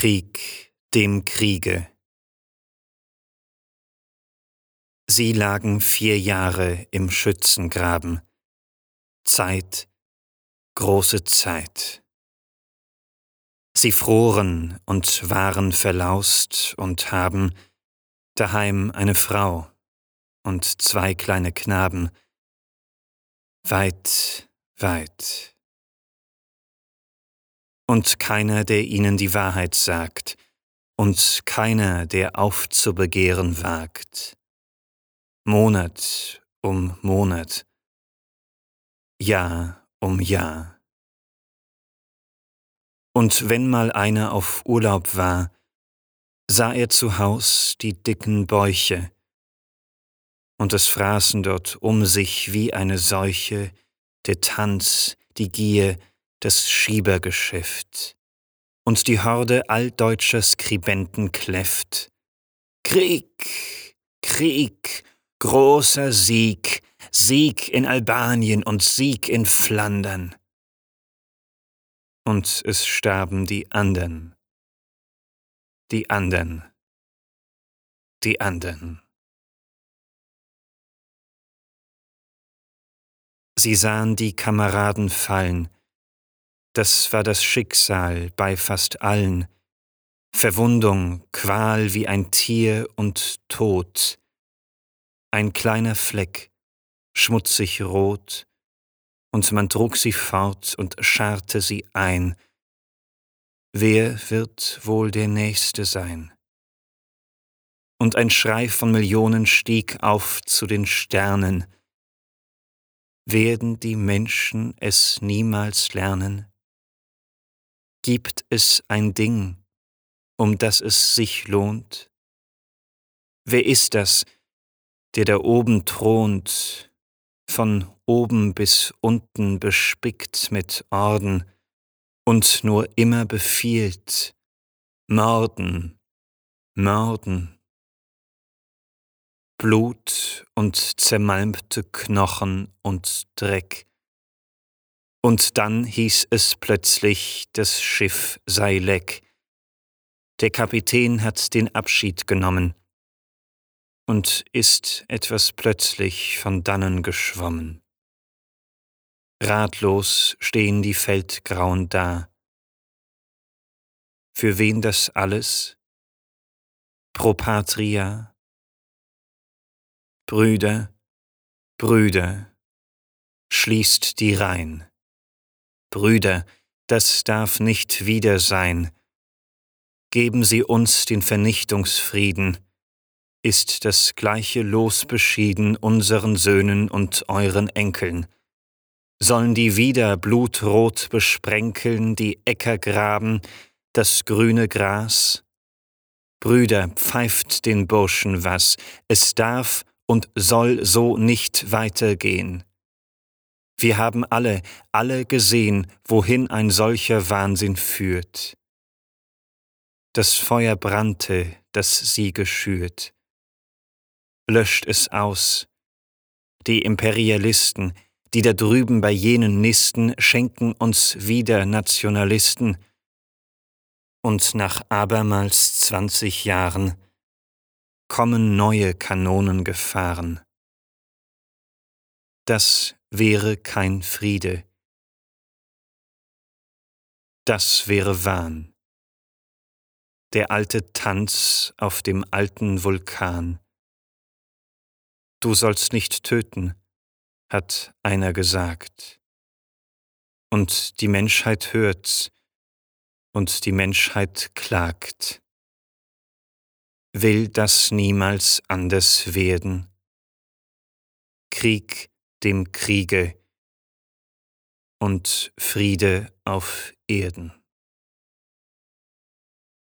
Krieg dem Kriege. Sie lagen vier Jahre im Schützengraben. Zeit, große Zeit. Sie froren und waren verlaust und haben daheim eine Frau und zwei kleine Knaben, weit, weit und keiner, der ihnen die Wahrheit sagt, und keiner, der aufzubegehren wagt. Monat um Monat, Jahr um Jahr. Und wenn mal einer auf Urlaub war, sah er zu Haus die dicken Bäuche, und es fraßen dort um sich wie eine Seuche der Tanz, die Gier, das Schiebergeschäft und die Horde alldeutscher Skribenten kläfft. Krieg, Krieg, großer Sieg, Sieg in Albanien und Sieg in Flandern. Und es starben die andern, die andern, die andern. Sie sahen die Kameraden fallen, das war das Schicksal bei fast allen, Verwundung, Qual wie ein Tier und Tod, ein kleiner Fleck, schmutzig rot, und man trug sie fort und scharrte sie ein. Wer wird wohl der Nächste sein? Und ein Schrei von Millionen stieg auf zu den Sternen. Werden die Menschen es niemals lernen? Gibt es ein Ding, um das es sich lohnt? Wer ist das, der da oben thront, von oben bis unten bespickt mit Orden und nur immer befiehlt, Morden, Morden. Blut und zermalmte Knochen und Dreck, und dann hieß es plötzlich, das Schiff sei leck. Der Kapitän hat den Abschied genommen und ist etwas plötzlich von dannen geschwommen. Ratlos stehen die Feldgrauen da. Für wen das alles? Pro Patria? Brüder, Brüder, schließt die Reihen. Brüder, das darf nicht wieder sein. Geben Sie uns den Vernichtungsfrieden. Ist das gleiche Los beschieden unseren Söhnen und euren Enkeln? Sollen die wieder blutrot besprenkeln, die Äcker graben, das grüne Gras? Brüder, pfeift den Burschen was, es darf und soll so nicht weitergehen. Wir haben alle, alle gesehen, wohin ein solcher Wahnsinn führt. Das Feuer brannte, das sie geschürt. Löscht es aus. Die Imperialisten, die da drüben bei jenen nisten, schenken uns wieder Nationalisten. Und nach abermals zwanzig Jahren kommen neue Kanonen gefahren. Das wäre kein Friede. Das wäre Wahn. Der alte Tanz auf dem alten Vulkan. Du sollst nicht töten, hat einer gesagt. Und die Menschheit hört's, und die Menschheit klagt. Will das niemals anders werden? Krieg dem Kriege und Friede auf Erden.